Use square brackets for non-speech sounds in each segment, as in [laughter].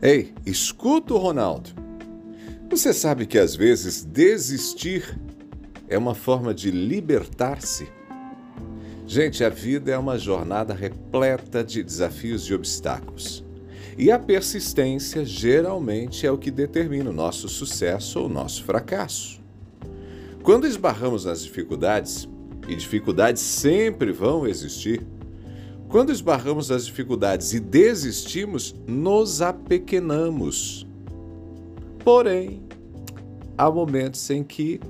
Ei, escuta o Ronaldo. Você sabe que às vezes desistir é uma forma de libertar-se? Gente, a vida é uma jornada repleta de desafios e obstáculos. E a persistência geralmente é o que determina o nosso sucesso ou o nosso fracasso. Quando esbarramos nas dificuldades, e dificuldades sempre vão existir, quando esbarramos nas dificuldades e desistimos, nos apequenamos. Porém, há momentos em que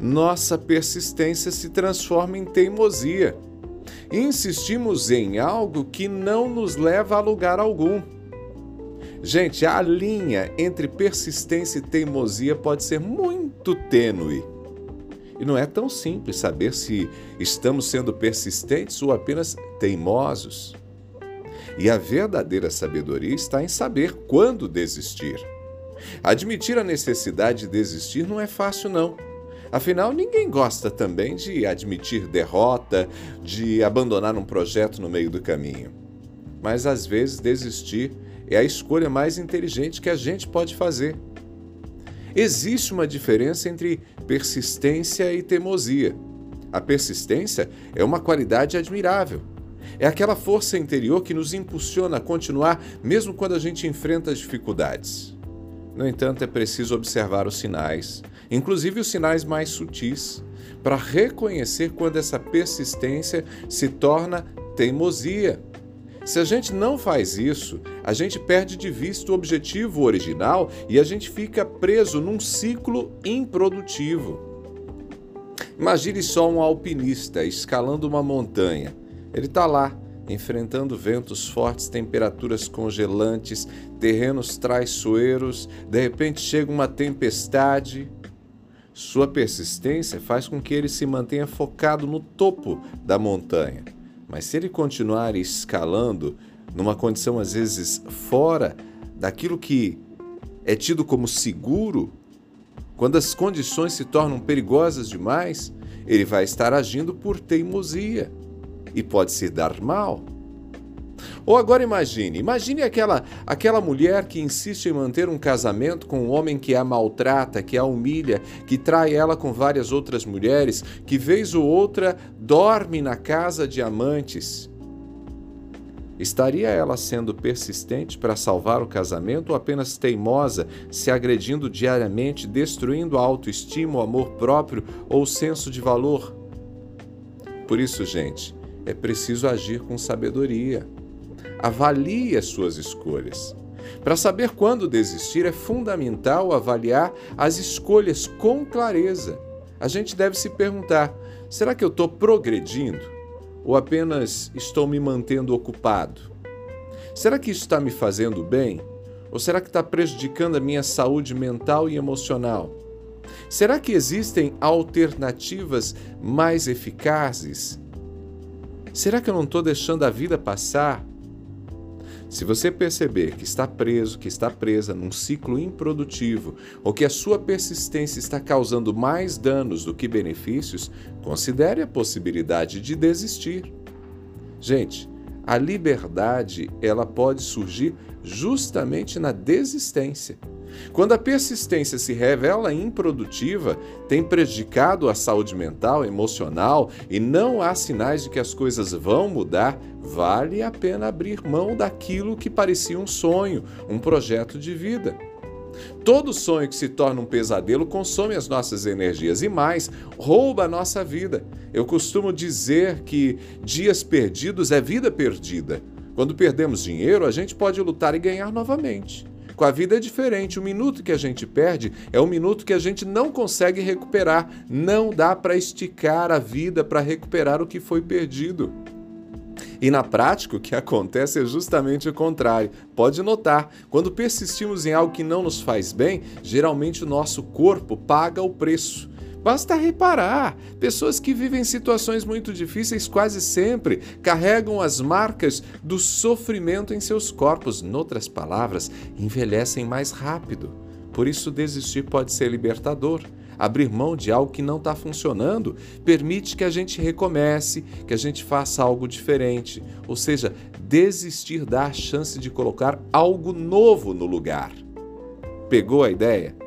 nossa persistência se transforma em teimosia. Insistimos em algo que não nos leva a lugar algum. Gente, a linha entre persistência e teimosia pode ser muito tênue. E não é tão simples saber se estamos sendo persistentes ou apenas teimosos. E a verdadeira sabedoria está em saber quando desistir. Admitir a necessidade de desistir não é fácil, não. Afinal, ninguém gosta também de admitir derrota, de abandonar um projeto no meio do caminho. Mas às vezes desistir é a escolha mais inteligente que a gente pode fazer. Existe uma diferença entre persistência e teimosia. A persistência é uma qualidade admirável. É aquela força interior que nos impulsiona a continuar mesmo quando a gente enfrenta dificuldades. No entanto, é preciso observar os sinais, inclusive os sinais mais sutis, para reconhecer quando essa persistência se torna teimosia. Se a gente não faz isso, a gente perde de vista o objetivo original e a gente fica preso num ciclo improdutivo. Imagine só um alpinista escalando uma montanha. Ele está lá, enfrentando ventos fortes, temperaturas congelantes, terrenos traiçoeiros, de repente chega uma tempestade. Sua persistência faz com que ele se mantenha focado no topo da montanha. Mas se ele continuar escalando numa condição às vezes fora daquilo que é tido como seguro, quando as condições se tornam perigosas demais, ele vai estar agindo por teimosia e pode se dar mal. Ou agora imagine, imagine aquela aquela mulher que insiste em manter um casamento com um homem que a maltrata, que a humilha, que trai ela com várias outras mulheres, que vez ou outra dorme na casa de amantes. Estaria ela sendo persistente para salvar o casamento ou apenas teimosa, se agredindo diariamente, destruindo a autoestima, o amor próprio ou o senso de valor? Por isso, gente, é preciso agir com sabedoria. Avalie as suas escolhas. Para saber quando desistir, é fundamental avaliar as escolhas com clareza. A gente deve se perguntar: será que eu estou progredindo? Ou apenas estou me mantendo ocupado? Será que isso está me fazendo bem? Ou será que está prejudicando a minha saúde mental e emocional? Será que existem alternativas mais eficazes? Será que eu não estou deixando a vida passar? Se você perceber que está preso, que está presa num ciclo improdutivo ou que a sua persistência está causando mais danos do que benefícios, considere a possibilidade de desistir. Gente, a liberdade, ela pode surgir justamente na desistência. Quando a persistência se revela improdutiva, tem prejudicado a saúde mental, emocional e não há sinais de que as coisas vão mudar, vale a pena abrir mão daquilo que parecia um sonho, um projeto de vida. Todo sonho que se torna um pesadelo consome as nossas energias e mais, rouba a nossa vida. Eu costumo dizer que dias perdidos é vida perdida. Quando perdemos dinheiro, a gente pode lutar e ganhar novamente. Com a vida é diferente. O minuto que a gente perde é o minuto que a gente não consegue recuperar. Não dá para esticar a vida para recuperar o que foi perdido. E na prática, o que [laughs] acontece é justamente o contrário. Pode notar, quando persistimos em algo que não nos faz bem, geralmente o nosso corpo paga o preço. Basta reparar: pessoas que vivem situações muito difíceis quase sempre carregam as marcas do sofrimento em seus corpos. Noutras palavras, envelhecem mais rápido. Por isso, desistir pode ser libertador. Abrir mão de algo que não está funcionando permite que a gente recomece, que a gente faça algo diferente. Ou seja, desistir dá a chance de colocar algo novo no lugar. Pegou a ideia?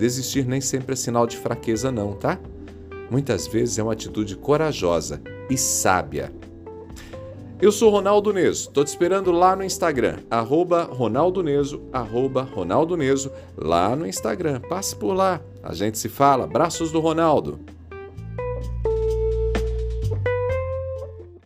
Desistir nem sempre é sinal de fraqueza, não, tá? Muitas vezes é uma atitude corajosa e sábia. Eu sou Ronaldo Neso, estou te esperando lá no Instagram, arroba Ronaldo Neso, arroba Ronaldo Neso, lá no Instagram. Passe por lá, a gente se fala. Abraços do Ronaldo.